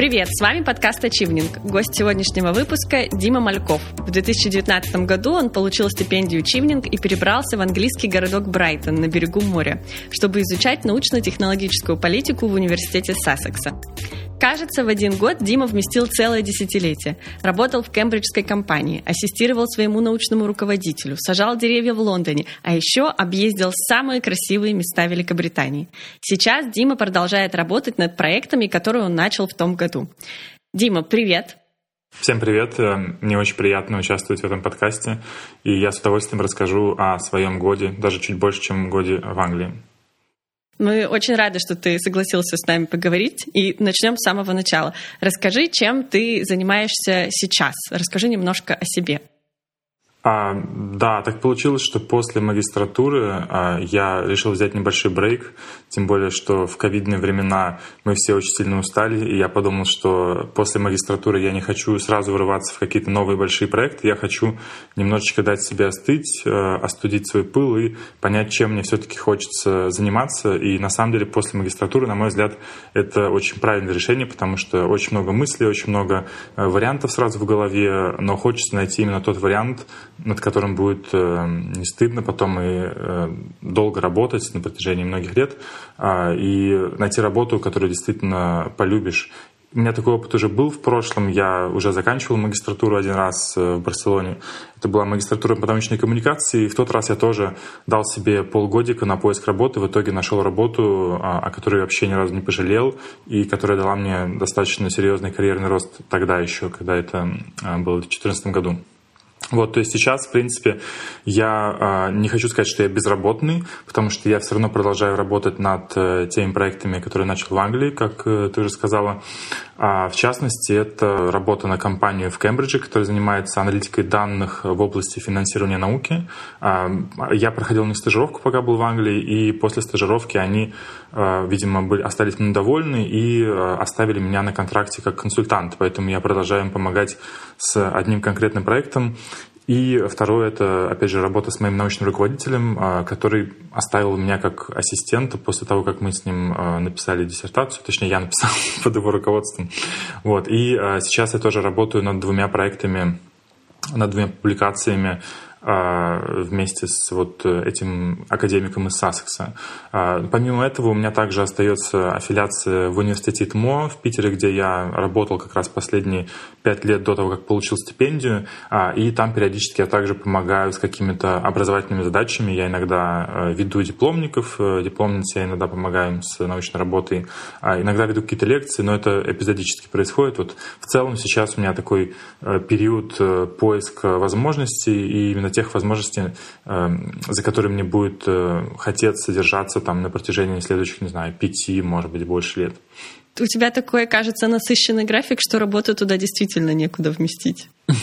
Привет, с вами подкаст «Ачивнинг». Гость сегодняшнего выпуска Дима Мальков. В 2019 году он получил стипендию «Чивнинг» и перебрался в английский городок Брайтон на берегу моря, чтобы изучать научно-технологическую политику в университете Сассекса. Кажется, в один год Дима вместил целое десятилетие. Работал в кембриджской компании, ассистировал своему научному руководителю, сажал деревья в Лондоне, а еще объездил самые красивые места Великобритании. Сейчас Дима продолжает работать над проектами, которые он начал в том году. Дима, привет! Всем привет! Э, мне очень приятно участвовать в этом подкасте, и я с удовольствием расскажу о своем годе, даже чуть больше, чем годе в Англии. Мы очень рады, что ты согласился с нами поговорить. И начнем с самого начала. Расскажи, чем ты занимаешься сейчас. Расскажи немножко о себе. А, да, так получилось, что после магистратуры а, я решил взять небольшой брейк, тем более, что в ковидные времена мы все очень сильно устали, и я подумал, что после магистратуры я не хочу сразу врываться в какие-то новые большие проекты, я хочу немножечко дать себе остыть, а, остудить свой пыл и понять, чем мне все-таки хочется заниматься. И на самом деле после магистратуры, на мой взгляд, это очень правильное решение, потому что очень много мыслей, очень много а, вариантов сразу в голове, но хочется найти именно тот вариант, над которым будет э, не стыдно потом и э, долго работать на протяжении многих лет, а, и найти работу, которую действительно полюбишь. У меня такой опыт уже был в прошлом. Я уже заканчивал магистратуру один раз э, в Барселоне. Это была магистратура по научной коммуникации. И в тот раз я тоже дал себе полгодика на поиск работы. В итоге нашел работу, а, о которой вообще ни разу не пожалел, и которая дала мне достаточно серьезный карьерный рост тогда еще, когда это было в 2014 году. Вот, то есть сейчас, в принципе, я э, не хочу сказать, что я безработный, потому что я все равно продолжаю работать над э, теми проектами, которые начал в Англии, как э, ты уже сказала. А, в частности, это работа на компанию в Кембридже, которая занимается аналитикой данных в области финансирования науки. А, я проходил у стажировку, пока был в Англии, и после стажировки они, а, видимо, были, остались недовольны и а, оставили меня на контракте как консультант. Поэтому я продолжаю им помогать с одним конкретным проектом. И второе, это, опять же, работа с моим научным руководителем, а, который оставил меня как ассистента после того, как мы с ним а, написали диссертацию, точнее, я написал под его руководством. Вот. И а, сейчас я тоже работаю над двумя проектами, над двумя публикациями вместе с вот этим академиком из Сассекса. А, помимо этого у меня также остается аффилиация в университете МО в Питере, где я работал как раз последние пять лет до того, как получил стипендию, а, и там периодически я также помогаю с какими-то образовательными задачами. Я иногда веду дипломников, э, дипломниц я иногда помогаю с научной работой, иногда веду какие-то лекции, но это эпизодически происходит. Вот в целом сейчас у меня такой э, период э, поиска возможностей, и именно тех возможностей, эм, за которые мне будет э, хотеться держаться там на протяжении следующих, не знаю, пяти, может быть, больше лет. У тебя такой, кажется, насыщенный график, что работу туда действительно некуда вместить.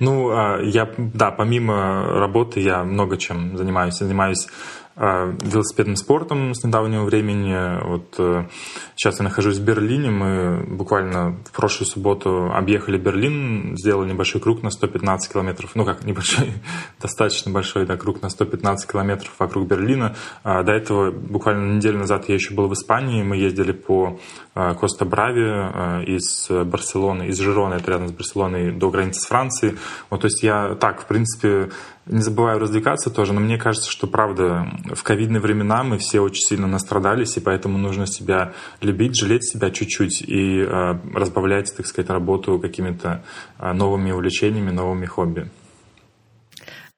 Ну, а, я, да, помимо работы я много чем занимаюсь. Я занимаюсь велосипедным спортом с недавнего времени. Вот э, сейчас я нахожусь в Берлине. Мы буквально в прошлую субботу объехали Берлин, сделали небольшой круг на 115 километров. Ну как, небольшой, достаточно большой да, круг на 115 километров вокруг Берлина. А, до этого буквально неделю назад я еще был в Испании. Мы ездили по а, Коста-Брави из Барселоны, из Жирона, это рядом с Барселоной, до границы с Францией. Вот, то есть я так, в принципе, не забываю развлекаться тоже, но мне кажется, что правда в ковидные времена мы все очень сильно настрадались, и поэтому нужно себя любить, жалеть себя чуть-чуть и э, разбавлять, так сказать, работу какими-то э, новыми увлечениями, новыми хобби.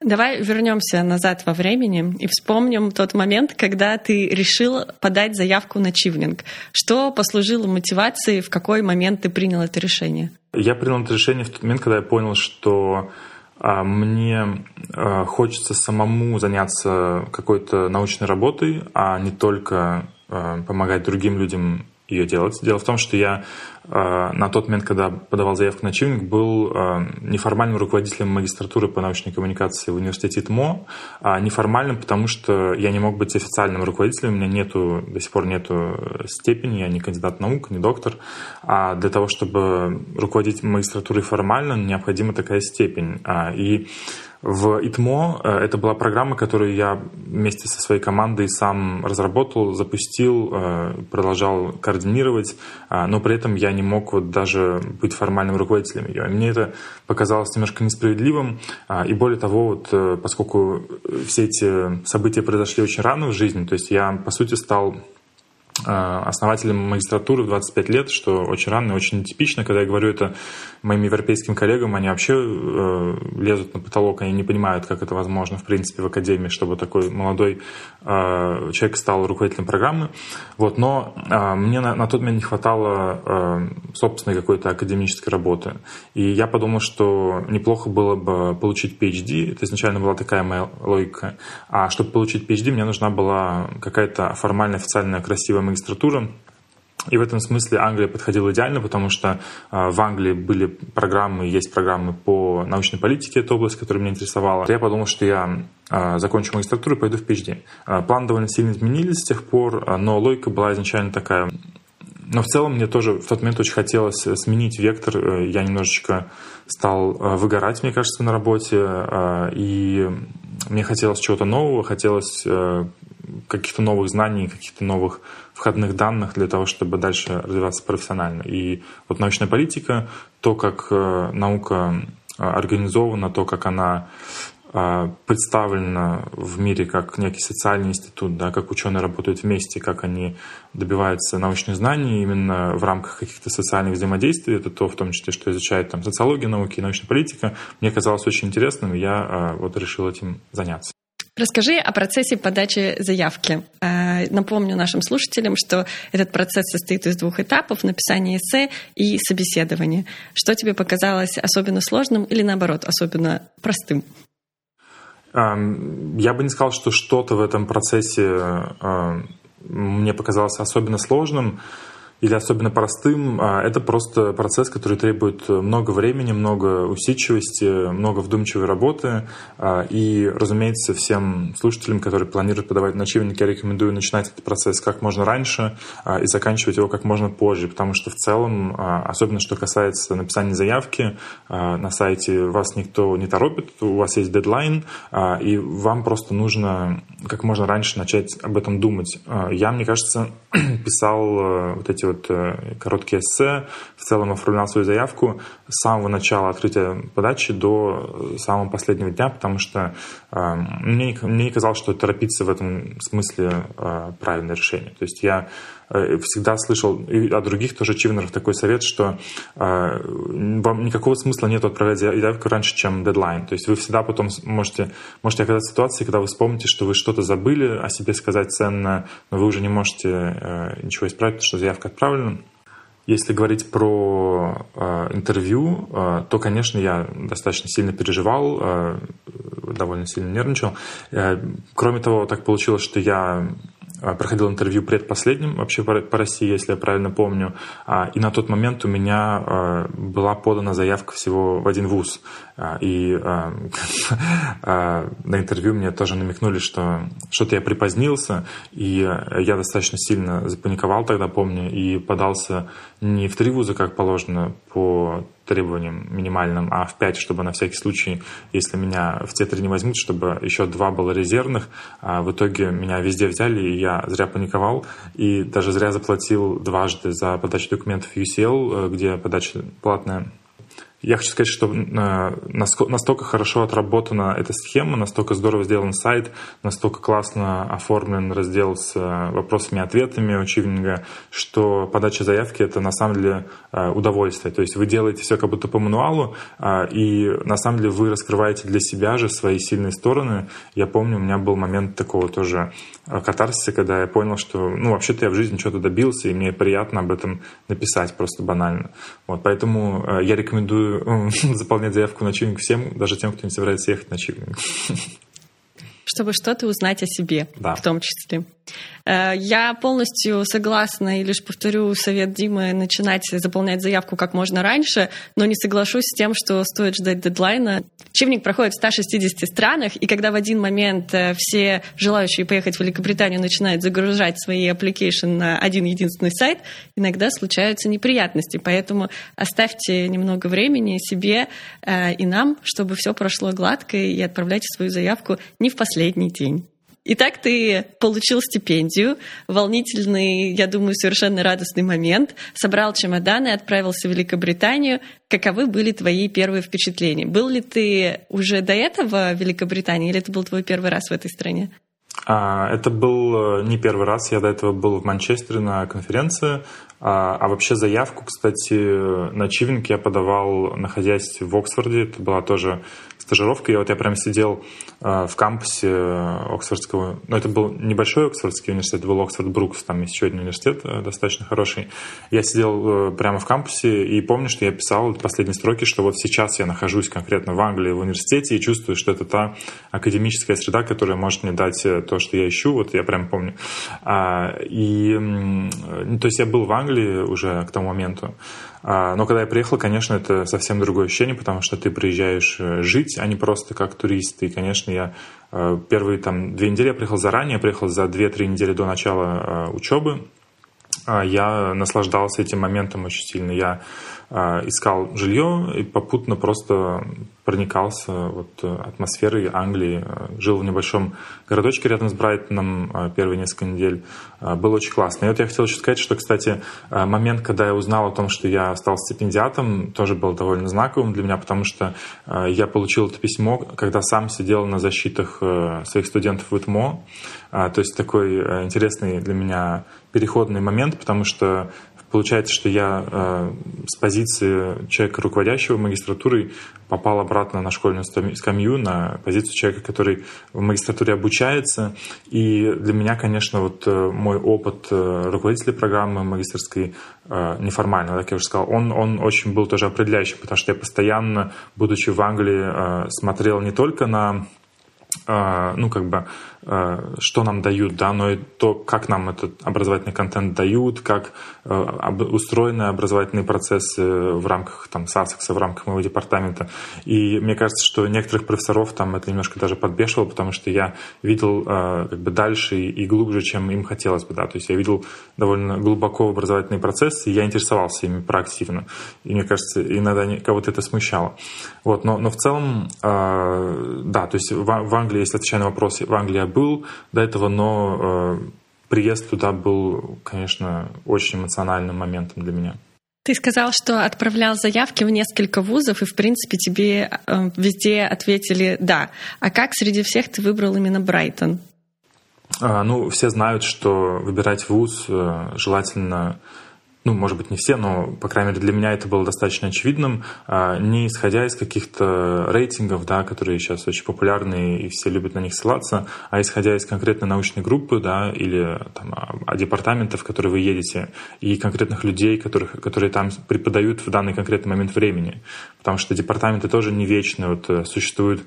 Давай вернемся назад во времени и вспомним тот момент, когда ты решил подать заявку на чивнинг. Что послужило мотивацией, в какой момент ты принял это решение? Я принял это решение в тот момент, когда я понял, что мне а, хочется самому заняться какой-то научной работой, а не только а, помогать другим людям ее делать. Дело в том, что я э, на тот момент, когда подавал заявку на чивник, был э, неформальным руководителем магистратуры по научной коммуникации в университете ТМО, а неформальным, потому что я не мог быть официальным руководителем, у меня нету, до сих пор нету степени, я не кандидат наук, не доктор, а для того, чтобы руководить магистратурой формально, необходима такая степень. А, и В ИТМО э, это была программа, которую я вместе со своей командой сам разработал, запустил, э, продолжал координировать, а, но при этом я не мог вот даже быть формальным руководителем ее. Мне это показалось немножко несправедливым, а, и более того, вот, э, поскольку все эти события произошли очень рано в жизни, то есть я, по сути, стал Э, основателем магистратуры в 25 лет, что очень рано и очень нетипично. Когда я говорю это моим европейским коллегам, они вообще э, лезут на потолок, они не понимают, как это возможно, в принципе, в академии, чтобы такой молодой э, человек стал руководителем программы. Вот, но э, мне на, на тот момент не хватало э, собственной какой-то академической работы. И я подумал, что неплохо было бы получить PhD. Это изначально была такая моя логика. А чтобы получить PhD, мне нужна была какая-то формальная, официальная, красивая магистратура. И в этом смысле Англия подходила идеально, потому что э, в Англии были программы, есть программы по научной политике, это область, которая меня интересовала. Я подумал, что я э, закончу магистратуру и пойду в PhD. Э, планы довольно сильно изменились с тех пор, но логика была изначально такая. Но в целом мне тоже в тот момент очень хотелось сменить вектор. Я немножечко стал выгорать, мне кажется, на работе. И мне хотелось чего-то нового, хотелось каких-то новых знаний, каких-то новых входных данных для того, чтобы дальше развиваться профессионально. И вот научная политика, то, как э, наука э, организована, то, как она э, представлена в мире как некий социальный институт, да, как ученые работают вместе, как они добиваются научных знаний именно в рамках каких-то социальных взаимодействий. Это то, в том числе, что изучает там социология науки и научная политика. Мне казалось очень интересным, и я вот решил этим заняться. Расскажи о процессе подачи заявки. Э, напомню нашим слушателям, что этот процесс состоит из двух этапов — написания эссе и собеседования. Что тебе показалось особенно сложным или, наоборот, особенно простым? Эм, я бы не сказал, что что-то в этом процессе э, мне показалось особенно сложным или особенно простым, а это просто процесс, который требует много времени, много усидчивости, много вдумчивой работы. А, и, разумеется, всем слушателям, которые планируют подавать на я рекомендую начинать этот процесс как можно раньше а, и заканчивать его как можно позже, потому что в целом, особенно что касается написания заявки, на сайте вас никто не торопит, у вас есть дедлайн, и вам просто нужно как можно раньше начать об этом думать. Я, мне кажется, писал вот эти вот э, короткие эссе, в целом оформлял свою заявку с самого начала открытия подачи до самого последнего дня, потому что э, мне, мне не казалось, что торопиться в этом смысле э, правильное решение. То есть я Э, всегда слышал и от других тоже чивнеров такой совет, что э, вам никакого смысла нет отправлять заявку раньше, чем дедлайн. То есть вы всегда потом можете, можете оказаться в ситуации, когда вы вспомните, что вы что-то забыли о себе сказать ценно, но вы уже не можете э, ничего исправить, потому что заявка отправлена. Если говорить про э, интервью, э, то, конечно, я достаточно сильно переживал, э, довольно сильно нервничал. Э, кроме того, так получилось, что я проходил интервью предпоследним вообще по России, если я правильно помню. А, и на тот момент у меня а, была подана заявка всего в один вуз. И на интервью мне тоже намекнули, что что-то я припозднился, и я достаточно сильно запаниковал тогда, помню, и подался не в три вуза, как положено, по требованиям минимальным, а в 5, чтобы на всякий случай, если меня в те три не возьмут, чтобы еще два было резервных. А в итоге меня везде взяли, и я зря паниковал, и даже зря заплатил дважды за подачу документов UCL, э, где подача платная я хочу сказать, что э, настолько хорошо отработана эта схема, настолько здорово сделан сайт, настолько классно оформлен раздел с э, вопросами и ответами у что подача заявки — это на самом деле э, удовольствие. То есть вы делаете все как будто по мануалу, и на самом деле вы раскрываете для себя же свои сильные стороны. Я помню, у меня был момент такого тоже катарсиса, когда я понял, что, ну, вообще-то я в жизни что-то добился, и мне приятно об этом написать просто банально. Вот, поэтому я рекомендую заполнять заявку на чивинг всем, даже тем, кто не собирается ехать на чивинг. Чтобы что-то узнать о себе, да. в том числе. Э, я полностью согласна и лишь повторю совет Димы начинать заполнять заявку как можно раньше, но не соглашусь с тем, что стоит ждать дедлайна. Чивник проходит в 160 странах, и когда в один момент э, все желающие поехать в Великобританию начинают загружать свои application на один единственный сайт, иногда случаются неприятности. Поэтому оставьте немного времени себе э, и нам, чтобы все прошло гладко, и отправляйте свою заявку не в последний день. Итак, ты получил стипендию, волнительный, я думаю, совершенно радостный момент, собрал чемоданы, отправился в Великобританию. Каковы были твои первые впечатления? Был ли ты уже до этого в Великобритании или это был твой первый раз в этой стране? А, это был э, не первый раз, я до этого был в Манчестере на конференции, а, а вообще заявку, кстати, на Чивинг я подавал, находясь в Оксфорде, это была тоже стажировка, и вот я прям сидел э, в кампусе Оксфордского, ну, это был небольшой Оксфордский университет, это был Оксфорд Брукс, там еще один университет э, достаточно хороший. Я сидел э, прямо в кампусе и помню, что я писал последние строки, что вот сейчас я нахожусь конкретно в Англии в университете и чувствую, что это та академическая среда, которая может мне дать то, что я ищу, вот я прям помню. А, и, то есть я был в Англии уже к тому моменту, а, но когда я приехал, конечно, это совсем другое ощущение, потому что ты приезжаешь э, жить, а не просто как турист. И, конечно, я э, первые там две недели я приехал заранее, я приехал за две-три недели до начала э, учебы. А, я наслаждался этим моментом очень сильно. Я искал жилье и попутно просто проникался вот э, атмосферой Англии. Э, жил в небольшом городочке рядом с Брайтоном э, первые несколько недель. Было очень классно. И вот я хотел еще сказать, что, кстати, момент, когда я узнал о том, что я стал стипендиатом, тоже был довольно знаковым для меня, потому что я получил это письмо, когда сам сидел на защитах своих студентов в ИТМО. То есть такой интересный для меня переходный момент, потому что Получается, что я э, с позиции человека, руководящего магистратурой, попал обратно на школьную скамью, на позицию человека, который в магистратуре обучается. И для меня, конечно, вот э, мой опыт э, руководителя программы магистрской неформально, как я уже сказал, он, он очень был тоже определяющим, потому что я постоянно, будучи в Англии, смотрел не только на ну, как бы Э, что нам дают, да, но и то, как нам этот образовательный контент дают, как э, устроены образовательные процессы в рамках там Сассекса, в рамках моего департамента. И мне кажется, что некоторых профессоров там это немножко даже подбешивало, потому что я видел э, как бы дальше и глубже, чем им хотелось бы, да, то есть я видел довольно глубоко образовательные процессы, и я интересовался ими проактивно. И мне кажется, иногда кого-то это смущало. Вот, но, но в целом, да, то есть в, в Англии, если отвечать на вопрос, в Англии был до этого, но э, приезд туда был, конечно, очень эмоциональным моментом для меня. Ты сказал, что отправлял заявки в несколько вузов, и, в принципе, тебе э, везде ответили «да». А как среди всех ты выбрал именно Брайтон? А, ну, все знают, что выбирать вуз э, желательно ну, может быть, не все, но, по крайней мере, для меня это было достаточно очевидным, а, не исходя из каких-то рейтингов, да, которые сейчас очень популярны и все любят на них ссылаться, а исходя из конкретной научной группы, да, или там, а, департаментов, в которые вы едете, и конкретных людей, которых, которые там преподают в данный конкретный момент времени. Потому что департаменты тоже не вечны. Вот э, существуют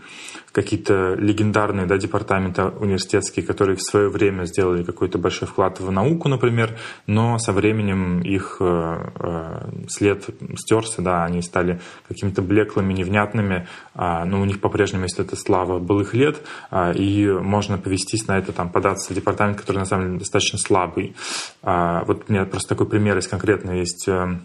какие-то легендарные да, департаменты университетские, которые в свое время сделали какой-то большой вклад в науку, например, но со временем их э, э, след стерся, да, они стали какими-то блеклыми, невнятными, э, но у них по-прежнему есть эта слава былых лет, э, и можно повестись на это, там, податься в департамент, который на самом деле достаточно слабый. Э, вот у меня просто такой пример есть конкретно, есть э,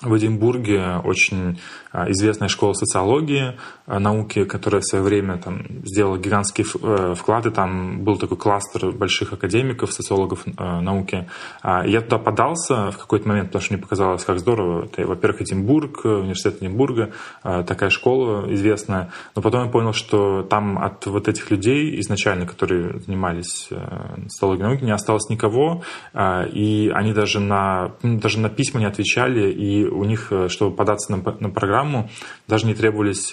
в Эдинбурге очень а, известная школа социологии а, науки, которая в свое время там, сделала гигантские э, вклады. Там был такой кластер больших академиков, социологов э, науки. А, я туда подался в какой-то момент, потому что мне показалось, как здорово. Это, во-первых, Эдинбург, университет Эдинбурга, такая школа известная. Но потом я понял, что там от вот этих людей изначально, которые занимались э, социологией науки, не осталось никого. И они даже на, ну, даже на письма не отвечали. И у них, чтобы податься на, на программу даже не требовались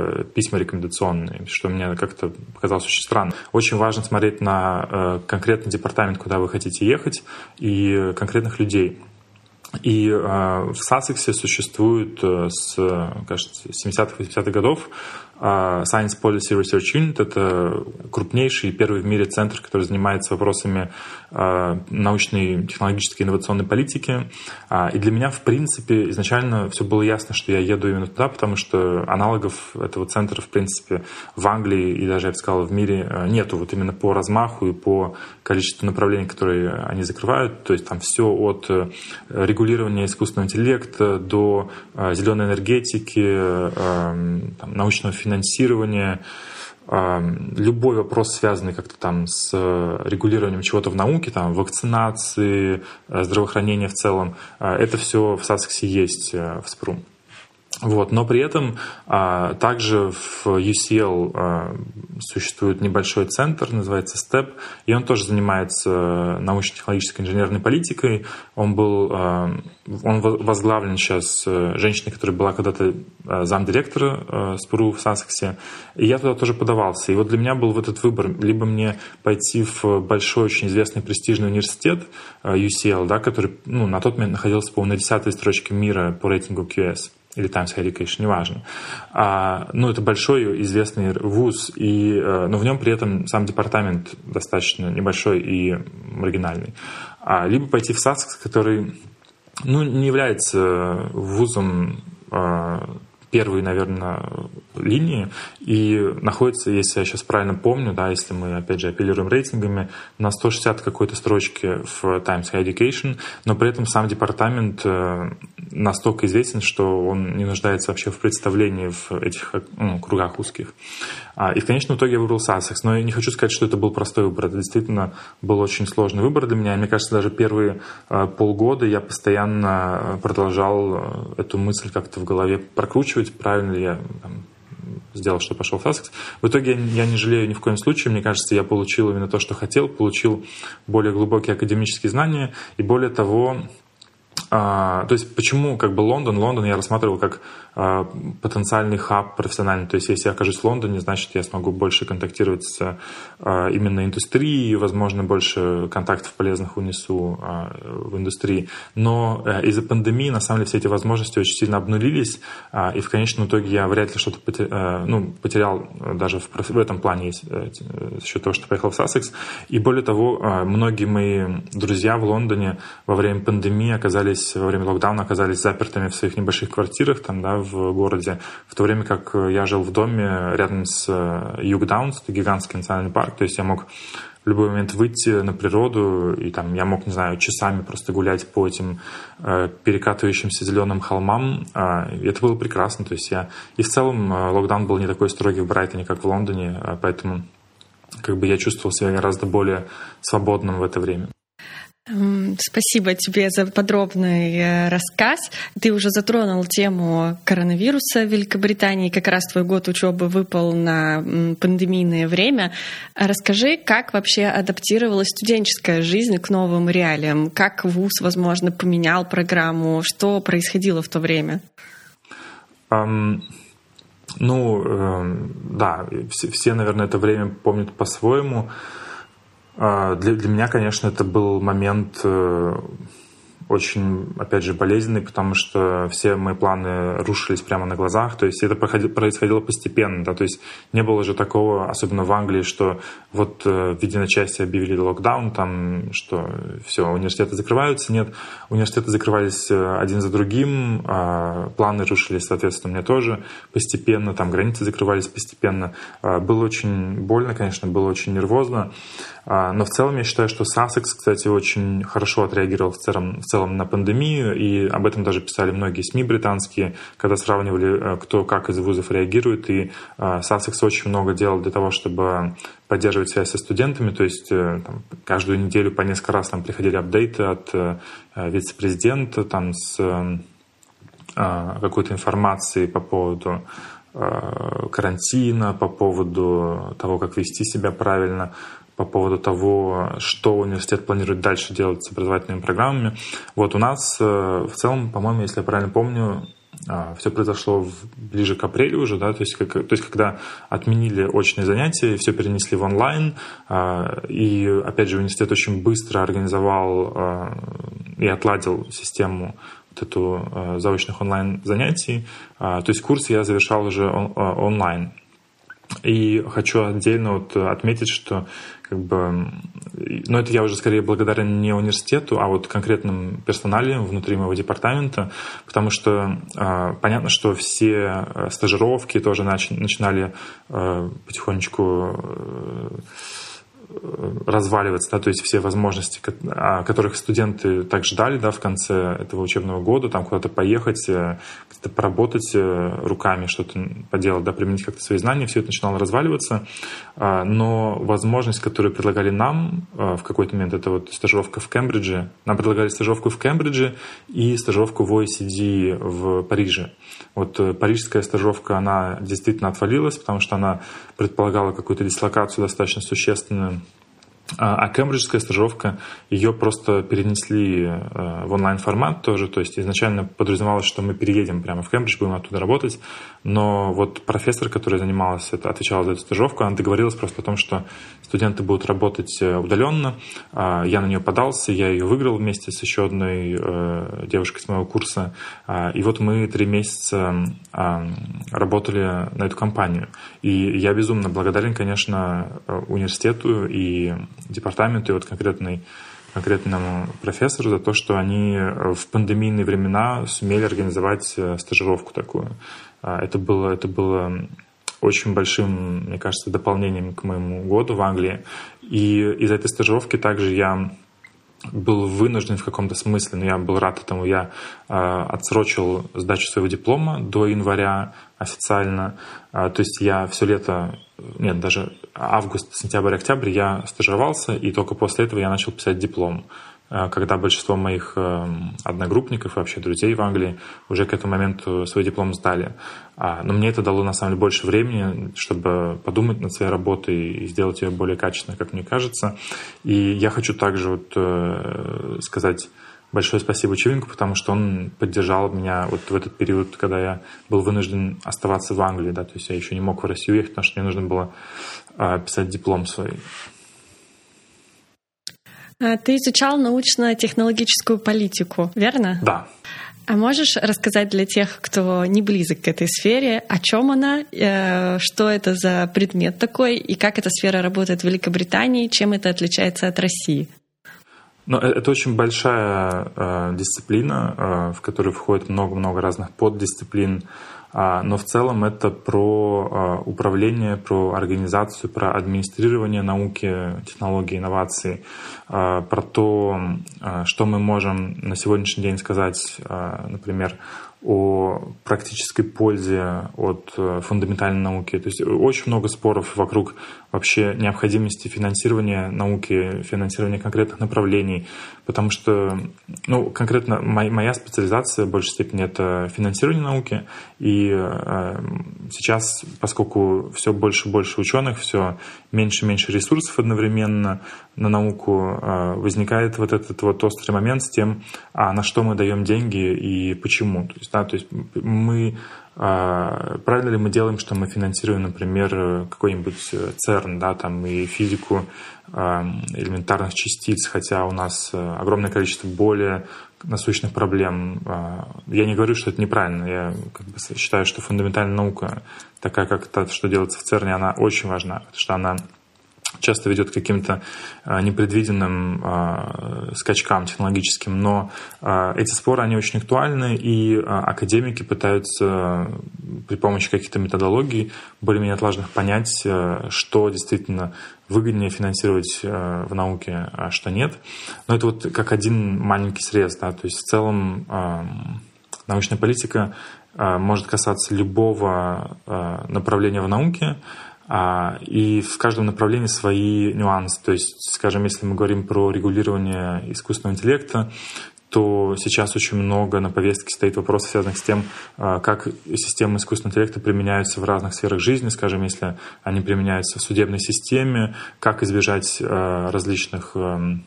э, письма рекомендационные, что мне как-то показалось очень странно. Очень важно смотреть на э, конкретный департамент, куда вы хотите ехать, и конкретных людей. И э, в Сассексе существует э, с, кажется, 70-х, 80-х годов а, Science Policy Research Unit — это крупнейший и первый в мире центр, который занимается вопросами а, научной, технологической, инновационной политики. А, и для меня, в принципе, изначально все было ясно, что я еду именно туда, потому что аналогов этого центра, в принципе, в Англии и даже, я бы сказал, в мире нету вот именно по размаху и по количеству направлений, которые они закрывают. То есть там все от э, регулирования искусственного интеллекта до зеленой энергетики, там, научного финансирования, финансирование, любой вопрос, связанный как-то там с э, регулированием чего-то в науке, там, вакцинации, э, здравоохранения в целом, э, это все в Сасксе есть в СПРУ. Вот, но при этом а, также в UCL а, существует небольшой центр, называется STEP, и он тоже занимается научно-технологической инженерной политикой. Он был, а, он возглавлен сейчас а, женщиной, которая была когда-то а, замдиректора а, СПРУ в Сассексе, и я туда тоже подавался. И вот для меня был в этот выбор, либо мне пойти в большой, очень известный престижный университет UCL, да, который ну, на тот момент находился, по-моему, на десятой строчке мира по рейтингу QS, или Times Higher Education, неважно. А, ну, это большой известный вуз, и, э, но в нем при этом сам департамент достаточно небольшой и маргинальный. А, либо пойти в САСК, который ну, не является вузом а, первой, наверное, линии и находится, если я сейчас правильно помню, да, если мы, опять же, апеллируем рейтингами, на 160 какой-то строчке в Times Higher Education, но при этом сам департамент э, настолько известен, что он не нуждается вообще в представлении в этих ну, кругах узких. А, и в конечном итоге я выбрал Sussex, но я не хочу сказать, что это был простой выбор. Это действительно был очень сложный выбор для меня. Мне кажется, даже первые э, полгода я постоянно продолжал э, эту мысль как-то в голове прокручивать, правильно ли я сделал, что пошел в Sussex. В итоге я не жалею ни в коем случае. Мне кажется, я получил именно то, что хотел, получил более глубокие академические знания. И более того, а, то есть почему как бы Лондон? Лондон я рассматривал как а, потенциальный хаб профессиональный. То есть если я окажусь в Лондоне, значит я смогу больше контактировать с а, именно индустрией, возможно, больше контактов полезных унесу а, в индустрии. Но а, из-за пандемии на самом деле все эти возможности очень сильно обнулились, а, и в конечном итоге я вряд ли что-то потерял, а, ну, потерял даже в, в этом плане э, за счет того, что поехал в Сассекс. И более того, а, многие мои друзья в Лондоне во время пандемии оказались оказались во время локдауна оказались запертыми в своих небольших квартирах там, да, в городе, в то время как я жил в доме рядом с э, Югдаунс, это гигантский национальный парк, то есть я мог в любой момент выйти на природу, и там я мог, не знаю, часами просто гулять по этим э, перекатывающимся зеленым холмам. Э, и это было прекрасно. То есть я... И в целом э, локдаун был не такой строгий в Брайтоне, как в Лондоне, э, поэтому как бы я чувствовал себя гораздо более свободным в это время. Спасибо тебе за подробный э, рассказ. Ты уже затронул тему коронавируса в Великобритании. Как раз твой год учебы выпал на пандемийное время. Расскажи, как вообще адаптировалась студенческая жизнь к новым реалиям? Как ВУЗ, возможно, поменял программу? Что происходило в то время? Um... Ну, э, да, все, все, наверное, это время помнят по-своему. Для, для меня, конечно, это был момент э, очень, опять же, болезненный, потому что все мои планы рушились прямо на глазах, то есть это происходило постепенно, да, то есть не было же такого, особенно в Англии, что вот э, в единой части объявили локдаун, там, что все, университеты закрываются, нет, университеты закрывались э, один за другим, а планы рушились, соответственно, меня тоже постепенно, там границы закрывались постепенно, а, было очень больно, конечно, было очень нервозно, а, но в целом я считаю, что Сассекс, кстати, очень хорошо отреагировал в целом, в целом на пандемию, и об этом даже писали многие СМИ британские, когда сравнивали, э, кто как из вузов реагирует, и Сассекс очень много делал для того, чтобы поддерживать связь со студентами, то есть э, там, каждую неделю по несколько раз нам приходили апдейты от э, вице-президента там, с какой-то информацией по поводу карантина, по поводу того, как вести себя правильно по поводу того, что университет планирует дальше делать с образовательными программами. Вот у нас э, в целом, по-моему, если я правильно помню, а, все произошло ближе к апрелю уже, да, то есть, как, то есть когда отменили очные занятия, все перенесли в онлайн, и опять же университет очень быстро организовал и отладил систему вот эту заочных онлайн занятий. То есть курс я завершал уже онлайн. И хочу отдельно вот отметить, что как бы, но это я уже скорее благодарен не университету, а вот конкретным персоналиям внутри моего департамента, потому что э, понятно, что все стажировки тоже нач, начинали э, потихонечку э, разваливаться, да, то есть все возможности, которых студенты так ждали, да, в конце этого учебного года, там куда-то поехать, э, где-то поработать э, руками, что-то поделать, да, применить как-то свои знания, все это начинало разваливаться, а, но возможность, которую предлагали нам э, в какой-то момент, это вот стажировка в Кембридже, нам предлагали стажировку в Кембридже и стажировку в OECD в Париже. Вот парижская стажировка, она действительно отвалилась, потому что она предполагала какую-то дислокацию достаточно существенную а, а кембриджская стажировка, ее просто перенесли э, в онлайн-формат тоже. То есть изначально подразумевалось, что мы переедем прямо в Кембридж, будем оттуда работать. Но вот профессор, который занималась, это, отвечала за эту стажировку, она договорилась просто о том, что студенты будут работать э, удаленно. А, я на нее подался, я ее выиграл вместе с еще одной э, девушкой с моего курса. А, и вот мы три месяца работали на эту компанию. И я безумно благодарен, конечно, университету и департаменту и вот конкретной конкретному профессору за то, что они в пандемийные времена сумели организовать э, стажировку такую. А, это было, это было очень большим, мне кажется, дополнением к моему году в Англии. И из этой стажировки также я был вынужден в каком-то смысле, но я был рад этому, я э, отсрочил сдачу своего диплома до января официально. Э, то есть я все лето, нет, даже август, сентябрь, октябрь я стажировался, и только после этого я начал писать диплом. Э, когда большинство моих э, одногруппников и вообще друзей в Англии уже к этому моменту свой диплом сдали. А, но мне это дало на самом деле больше времени, чтобы подумать над своей работой и сделать ее более качественно, как мне кажется. И я хочу также вот э, сказать большое спасибо Чивинку, потому что он поддержал меня вот в этот период, когда я был вынужден оставаться в Англии, да, то есть я еще не мог в Россию уехать, потому что мне нужно было писать диплом свой. А, ты изучал научно-технологическую политику, верно? Да. А можешь рассказать для тех, кто не близок к этой сфере, о чем она, э, что это за предмет такой и как эта сфера работает в Великобритании, чем это отличается от России? Ну, э, это очень большая э, дисциплина, э, в которую входит много-много разных поддисциплин. А, но в целом это про а, управление, про организацию, про администрирование науки, технологий, инноваций, а, про то, что мы можем на сегодняшний день сказать, например, о практической пользе от э, фундаментальной науки. То есть очень много споров вокруг вообще необходимости финансирования науки, финансирования конкретных направлений, потому что, ну, конкретно моя, специализация в большей степени это финансирование науки, и э, сейчас, поскольку все больше и больше ученых, все меньше и меньше ресурсов одновременно на науку, э, возникает вот этот вот острый момент с тем, а на что мы даем деньги и почему. То есть, да, то есть мы э, правильно ли мы делаем, что мы финансируем, например, какой-нибудь ЦЕРН, да, там и физику э, элементарных частиц, хотя у нас огромное количество более насущных проблем. Я не говорю, что это неправильно. Я как бы считаю, что фундаментальная наука, такая как та, что делается в ЦЕРНе, она очень важна, потому что она часто ведет к каким-то а, непредвиденным а, скачкам технологическим, но а, эти споры, они очень актуальны, и академики пытаются при помощи каких-то методологий более-менее отлаженных понять, что действительно выгоднее финансировать в науке, а что нет. Но это вот как один маленький срез, да, то есть в целом научная политика может касаться любого направления в науке, и в каждом направлении свои нюансы. То есть, скажем, если мы говорим про регулирование искусственного интеллекта, то сейчас очень много на повестке стоит вопросов, связанных с тем, а, как системы искусственного интеллекта применяются в разных сферах жизни, скажем, если они применяются в судебной системе, как избежать а, различных эм,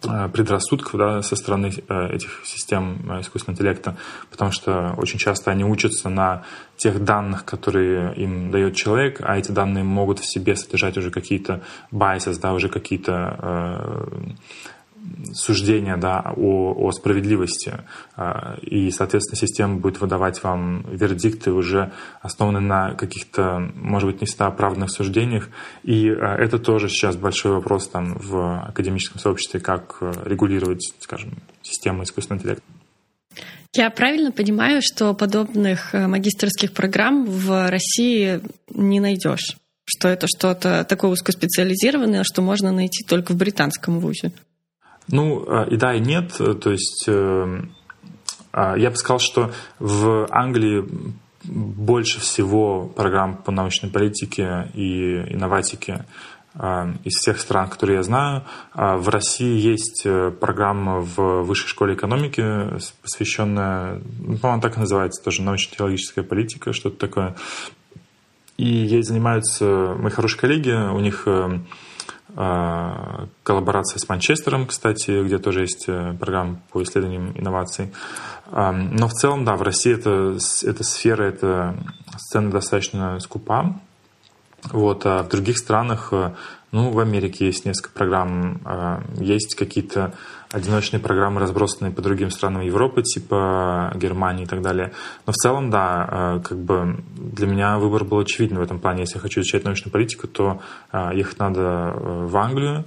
предрассудков да, со стороны э, этих систем э, искусственного интеллекта, потому что очень часто они учатся на тех данных, которые им дает человек, а эти данные могут в себе содержать уже какие-то biases, да, уже какие-то суждения да, о, о справедливости. А, и, соответственно, система будет выдавать вам вердикты уже основанные на каких-то, может быть, не всегда оправданных суждениях. И а, это тоже сейчас большой вопрос там, в академическом сообществе, как регулировать, скажем, систему искусственного интеллекта. Я правильно понимаю, что подобных э, магистрских программ в России не найдешь? Что это что-то такое узкоспециализированное, что можно найти только в британском вузе? Ну, э, и да, и нет. То есть э, я бы сказал, что в Англии больше всего программ по научной политике и инноватике из всех стран, которые я знаю. А в России есть э, программа в Высшей школе экономики, посвященная, ну, по-моему, так и называется, тоже научно-технологическая политика, что-то такое. И ей занимаются мои хорошие коллеги, у них э, а, коллаборация с Манчестером, кстати, где тоже есть э, программа по исследованиям инноваций. Но в целом, да, в России это, эта сфера, эта сцена достаточно скупа. Вот, а в других странах, э, ну, в Америке есть несколько программ, э, есть какие-то одиночные программы, разбросанные по другим странам Европы, типа Германии и так далее. Но в целом, да, э, как бы для меня выбор был очевиден в этом плане. Если я хочу изучать научную политику, то ехать надо в Англию, а,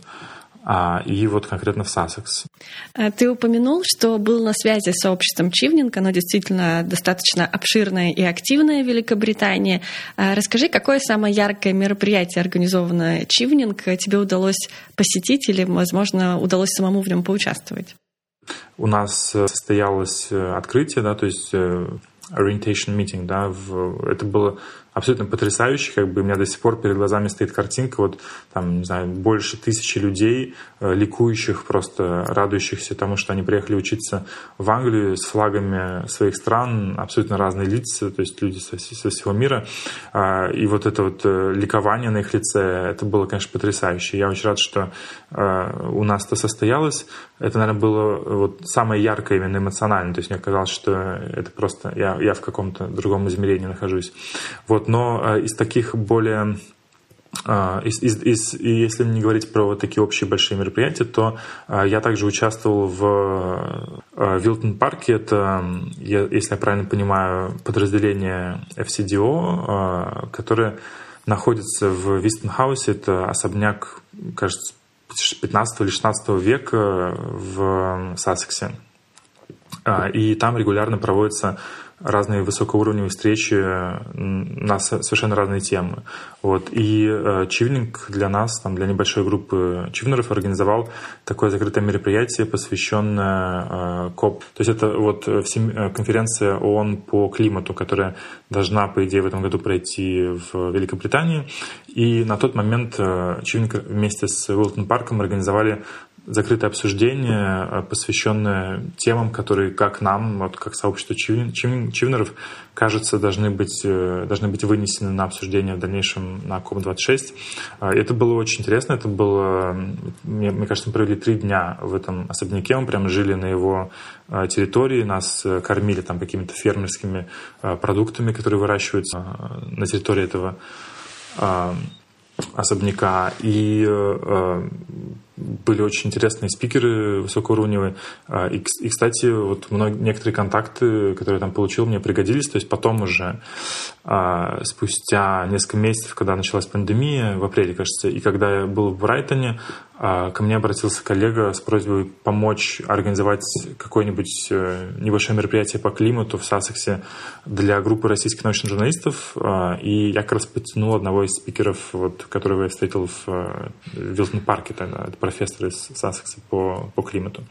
и вот конкретно в Сассекс. Э, ты упомянул, что был на связи с сообществом Чивнинг, оно действительно достаточно обширное и активное в Великобритании. Э, расскажи, какое самое яркое мероприятие, организованное Чивнинг, тебе удалось посетить или, возможно, удалось самому в нем поучаствовать? У нас э, состоялось открытие, да, то есть orientation meeting, да, в, это было абсолютно потрясающе, как бы у меня до сих пор перед глазами стоит картинка, вот там, не знаю, больше тысячи людей, э, ликующих, просто радующихся тому, что они приехали учиться в Англию с флагами своих стран, абсолютно разные лица, то есть люди со, со всего мира, э, и вот это вот э, ликование на их лице, это было, конечно, потрясающе. Я очень рад, что э, у нас это состоялось, это, наверное, было вот самое яркое именно эмоционально, то есть мне казалось, что это просто я, я в каком-то другом измерении нахожусь. Вот, но э, из таких более э, из, из, из, если не говорить про вот такие общие большие мероприятия, то э, я также участвовал в Вилтон парке. Это, если я правильно понимаю, подразделение FCDO, которое находится в Вистенхаусе. Это особняк, кажется, 15 или 16 века в Сассексе. И там регулярно проводятся разные высокоуровневые встречи на совершенно разные темы. Вот. И э, Чивнинг для нас, там, для небольшой группы чивнеров организовал такое закрытое мероприятие, посвященное э, КОП. То есть это вот э, конференция ООН по климату, которая должна, по идее, в этом году пройти в Великобритании. И на тот момент Чивнинг вместе с Уилтон Парком организовали закрытое обсуждение, э, посвященное темам, которые, как нам, вот как Cheven, Chevener ов, кажется, должны быть, э, должны быть вынесены на обсуждение в дальнейшем на COP-26. Э, это было очень интересно. Это было, мне, мне кажется, мы провели три дня в этом особняке. Мы прямо жили на его территории, нас кормили там какими-то фермерскими продуктами, которые выращиваются на территории этого особняка. И были очень интересные спикеры высокоуровневые. А, и, и кстати, вот многие, некоторые контакты, которые я там получил, мне пригодились. То есть потом уже, а, спустя несколько месяцев, когда началась пандемия, в апреле, кажется, и когда я был в Брайтоне, ко мне обратился коллега с просьбой помочь организовать какое-нибудь э, небольшое мероприятие по климату в Сассексе для группы российских научных журналистов. И я как раз подтянул одного из спикеров, вот, которого я встретил в э, Wilton Park е тогда. Это профессор из Сассекса по, по климату.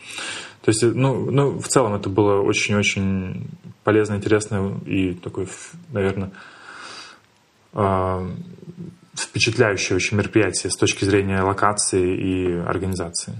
То есть, ну, ну, в целом это было очень-очень полезно, интересно и такой, наверное, э, впечатляющее очень мероприятие с точки зрения локации и организации.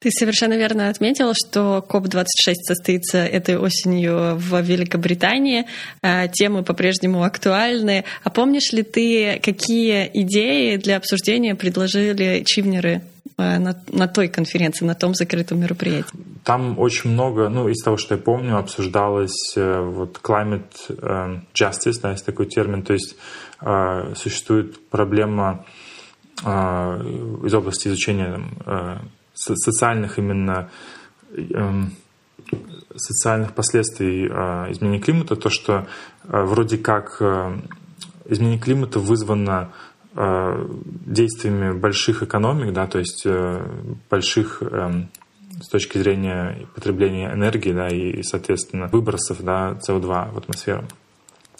Ты совершенно верно отметила, что COP-26 состоится этой осенью в Великобритании. А, темы по-прежнему актуальны. А помнишь ли ты, какие идеи для обсуждения предложили чивнеры на, на той конференции, на том закрытом мероприятии? Там очень много, ну, из того, что я помню, обсуждалось э, вот climate э, justice, да, есть такой термин, то есть э, существует проблема из области изучения социальных именно социальных последствий изменения климата, то, что вроде как изменение климата вызвано действиями больших экономик, да, то есть больших эм, с точки зрения потребления энергии да, и, соответственно, выбросов да, СО2 в атмосферу.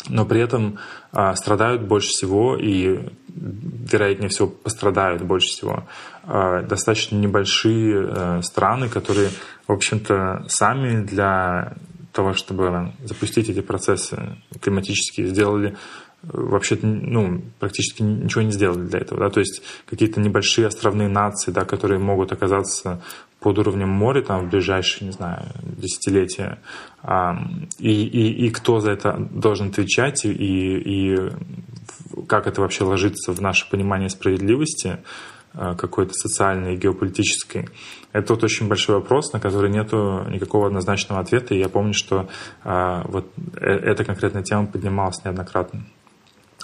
Но при этом а, страдают больше всего и, вероятнее всего, пострадают больше всего а, достаточно небольшие а, страны, которые, в общем-то, сами для того, чтобы запустить эти процессы климатические, сделали вообще ну, практически ничего не сделали для этого. Да? То есть какие-то небольшие островные нации, да, которые могут оказаться под уровнем моря там, в ближайшие, не знаю, десятилетия. И, и, и кто за это должен отвечать, и, и как это вообще ложится в наше понимание справедливости, а, какой-то социальной и геополитической. Это вот очень большой вопрос, на который нет никакого однозначного ответа. И я помню, что а, вот э, эта конкретная тема поднималась неоднократно.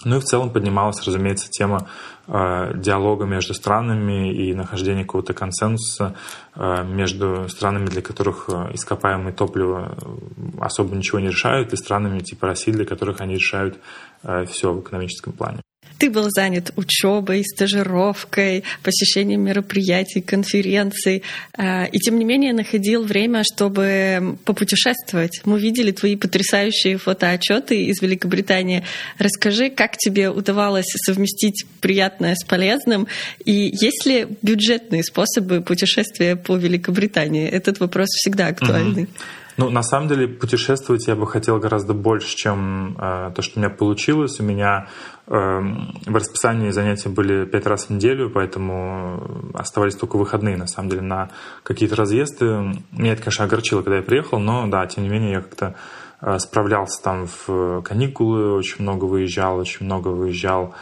Ну и в целом поднималась, разумеется, тема э, диалога между странами и нахождения какого-то консенсуса э, между странами, для которых э, ископаемые топлива э, особо ничего не решают, и странами типа России, для которых они решают э, все в экономическом плане. Ты был занят учебой, стажировкой, посещением мероприятий, конференций, э, и тем не менее находил время, чтобы попутешествовать. Мы видели твои потрясающие фотоотчеты из Великобритании. Расскажи, как тебе удавалось совместить приятное с полезным, и есть ли бюджетные способы путешествия по Великобритании? Этот вопрос всегда актуальный. Mm-hmm. Ну, на самом деле, путешествовать я бы хотел гораздо больше, чем э, то, что у меня получилось. У меня э, в расписании занятия были пять раз в неделю, поэтому оставались только выходные, на самом деле, на какие-то разъезды. Меня это, конечно, огорчило, когда я приехал, но, да, тем не менее, я как-то э, справлялся там в каникулы, очень много выезжал, очень много выезжал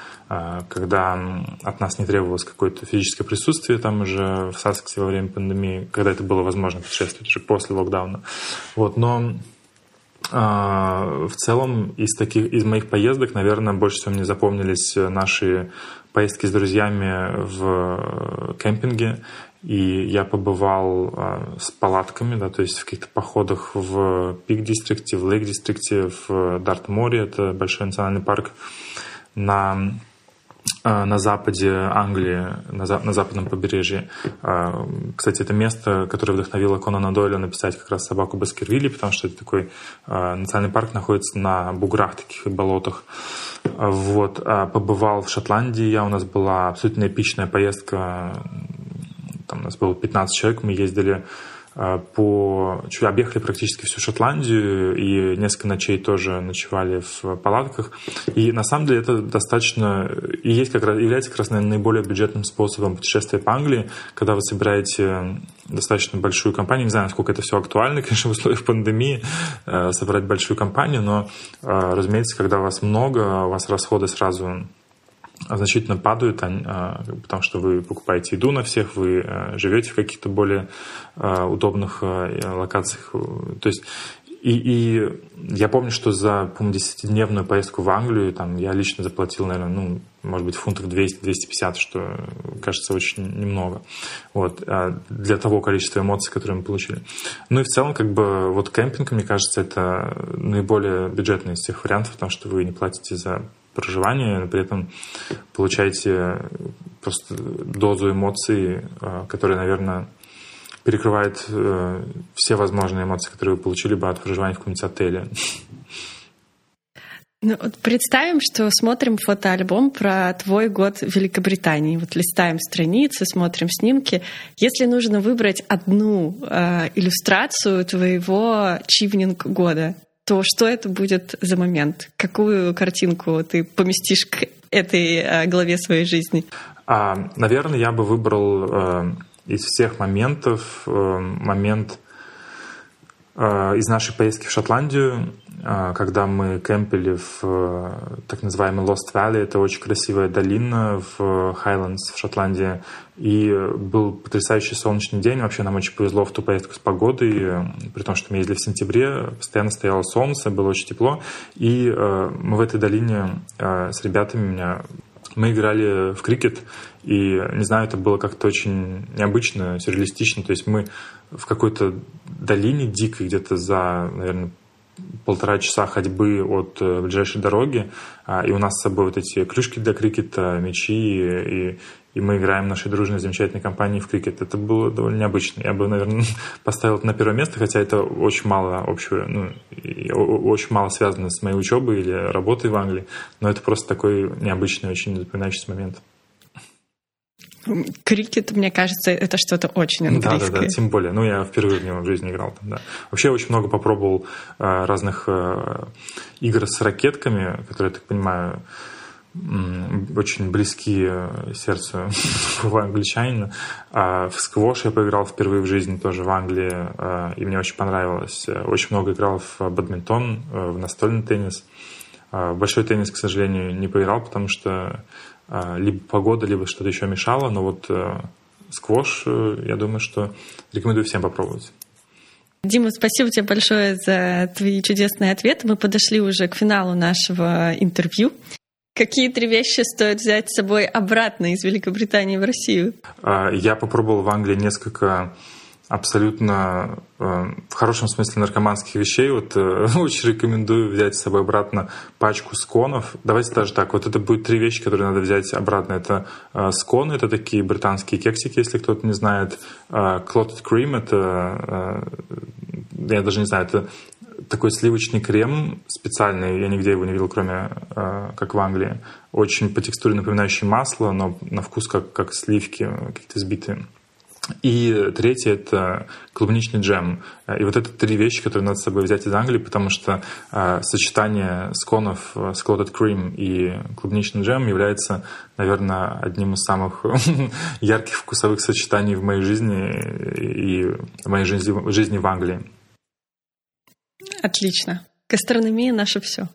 когда от нас не требовалось какое-то физическое присутствие там уже в Сасксе во время пандемии, когда это было возможно путешествовать уже после локдауна. Вот, но а, в целом из таких из моих поездок, наверное, больше всего мне запомнились наши поездки с друзьями в кемпинге. И я побывал а, с палатками, да, то есть в каких-то походах в Пик-дистрикте, в Лейк-дистрикте, в Дартморе, это большой национальный парк, на а, на западе Англии, на, за, на западном побережье. А, кстати, это место, которое вдохновило Конана Дойля написать как раз «Собаку Баскервилли», потому что это такой а, национальный парк находится на буграх таких болотах. Вот. Побывал в Шотландии я, у нас была абсолютно эпичная поездка, там у нас было 15 человек, мы ездили а, по... объехали практически всю Шотландию и несколько ночей тоже ночевали в палатках. И на самом деле это достаточно и есть как раз, является как раз наиболее бюджетным способом путешествия по Англии, когда вы собираете достаточно большую компанию. Не знаю, насколько это все актуально, конечно, в условиях пандемии э, собрать большую компанию, но, э, разумеется, когда вас много, у вас расходы сразу значительно падают, а, потому что вы покупаете еду на всех, вы э, живете в каких-то более удобных локациях. То есть и, и я помню, что за, по-моему, 10-дневную поездку в Англию там, я лично заплатил, наверное, ну, может быть, фунтов 200-250, что кажется очень немного. Вот, а для того количества эмоций, которые мы получили. Ну и в целом, как бы, вот кемпинг, мне кажется, это наиболее бюджетный из всех вариантов, потому что вы не платите за проживания, при этом получаете просто дозу эмоций, а, которая, наверное, перекрывает э, все возможные эмоции, которые вы получили бы от проживания в каком-нибудь отеле. Ну, вот представим, что смотрим фотоальбом про твой год в Великобритании. Вот листаем страницы, смотрим снимки. Если нужно выбрать одну э, иллюстрацию твоего чивнинг года, то что это будет за момент? Какую картинку ты поместишь к этой э, главе своей жизни? А, наверное, я бы выбрал э, из всех моментов э, момент э, из нашей поездки в Шотландию, когда мы кемпили в э, так называемый Lost Valley. Это очень красивая долина в Highlands в Шотландии. И был потрясающий солнечный день. Вообще нам очень повезло в ту поездку с погодой, при том, что мы ездили в сентябре, постоянно стояло солнце, было очень тепло. И э, мы в этой долине э, с ребятами, меня мы играли в крикет, и, не знаю, это было как-то очень необычно, сюрреалистично. То есть мы в какой-то долине дикой, где-то за, наверное, полтора часа ходьбы от э, ближайшей дороги, а, и у нас с собой вот эти клюшки для крикета, мячи, и, и мы играем в нашей дружной, замечательной компании в крикет. Это было довольно необычно. Я бы, наверное, поставил это на первое место, хотя это очень мало общего, ну, очень мало связано с моей учебой или работой в Англии, но это просто такой необычный, очень запоминающийся момент. Крикет, мне кажется, это что-то очень английское. Да, да, да, тем более. Ну, я впервые в него в жизни играл там, да. Вообще очень много попробовал э, разных э, игр с ракетками, которые, я так понимаю, очень близкие сердцу англичанина. А в сквош я поиграл впервые в жизни тоже в Англии, а, и мне очень понравилось. Очень много играл в бадминтон, э, в настольный теннис. А, большой теннис, к сожалению, не поиграл, потому что либо погода, либо что-то еще мешало, но вот э, сквош, э, я думаю, что рекомендую всем попробовать. Дима, спасибо тебе большое за твои чудесные ответы. Мы подошли уже к финалу нашего интервью. Какие три вещи стоит взять с собой обратно из Великобритании в Россию? А, я попробовал в Англии несколько абсолютно э, в хорошем смысле наркоманских вещей. Вот э, очень рекомендую взять с собой обратно пачку сконов. Давайте даже так, вот это будет три вещи, которые надо взять обратно. Это э, сконы, это такие британские кексики, если кто-то не знает. Clotted cream, это, я даже не знаю, это такой сливочный крем специальный, я нигде его не видел, кроме э, как в Англии. Очень по текстуре напоминающий масло, но на вкус как, как сливки какие-то сбитые. И третье – это клубничный джем. И вот это три вещи, которые надо с собой взять из Англии, потому что э, сочетание сконов с clotted cream и клубничным джемом является, наверное, одним из самых ярких вкусовых сочетаний в моей жизни и в моей жизни, жизни в Англии. Отлично. Гастрономия наше все.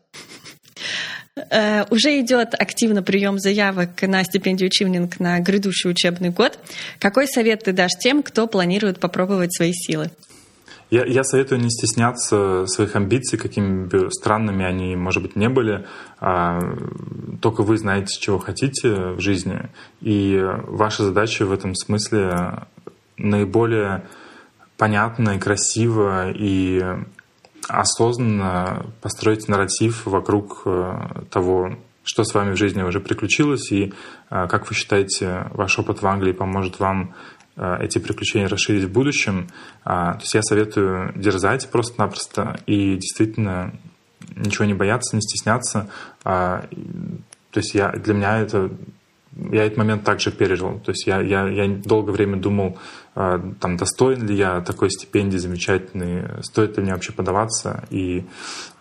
Э, уже идет активно прием заявок на стипендию Чивнинг на грядущий учебный год. Какой совет ты дашь тем, кто планирует попробовать свои силы? Я, я советую не стесняться своих амбиций, какими бы странными они, может быть, не были. А, только вы знаете, чего хотите в жизни. И ваша задача в этом смысле наиболее понятно и красиво и осознанно построить нарратив вокруг э, того, что с вами в жизни уже приключилось, и э, как вы считаете, ваш опыт в Англии поможет вам э, эти приключения расширить в будущем. А, то есть я советую дерзать просто-напросто и действительно ничего не бояться, не стесняться. А, то есть я, для меня это я этот момент также пережил. То есть я, я, я долгое время думал, а, там, достоин ли я такой стипендии замечательной, стоит ли мне вообще подаваться. И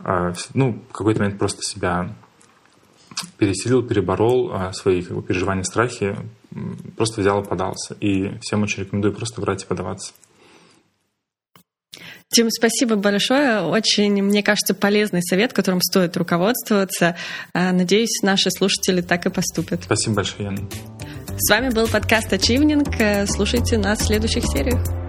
а, ну, в какой-то момент просто себя пересилил, переборол а, свои как бы, переживания, страхи, просто взял и подался. И всем очень рекомендую просто брать и подаваться. Тим, спасибо большое. Очень, мне кажется, полезный совет, которым стоит руководствоваться. А, надеюсь, наши слушатели так и поступят. Спасибо большое, Яна. С вами был подкаст Achieving. Слушайте нас в следующих сериях.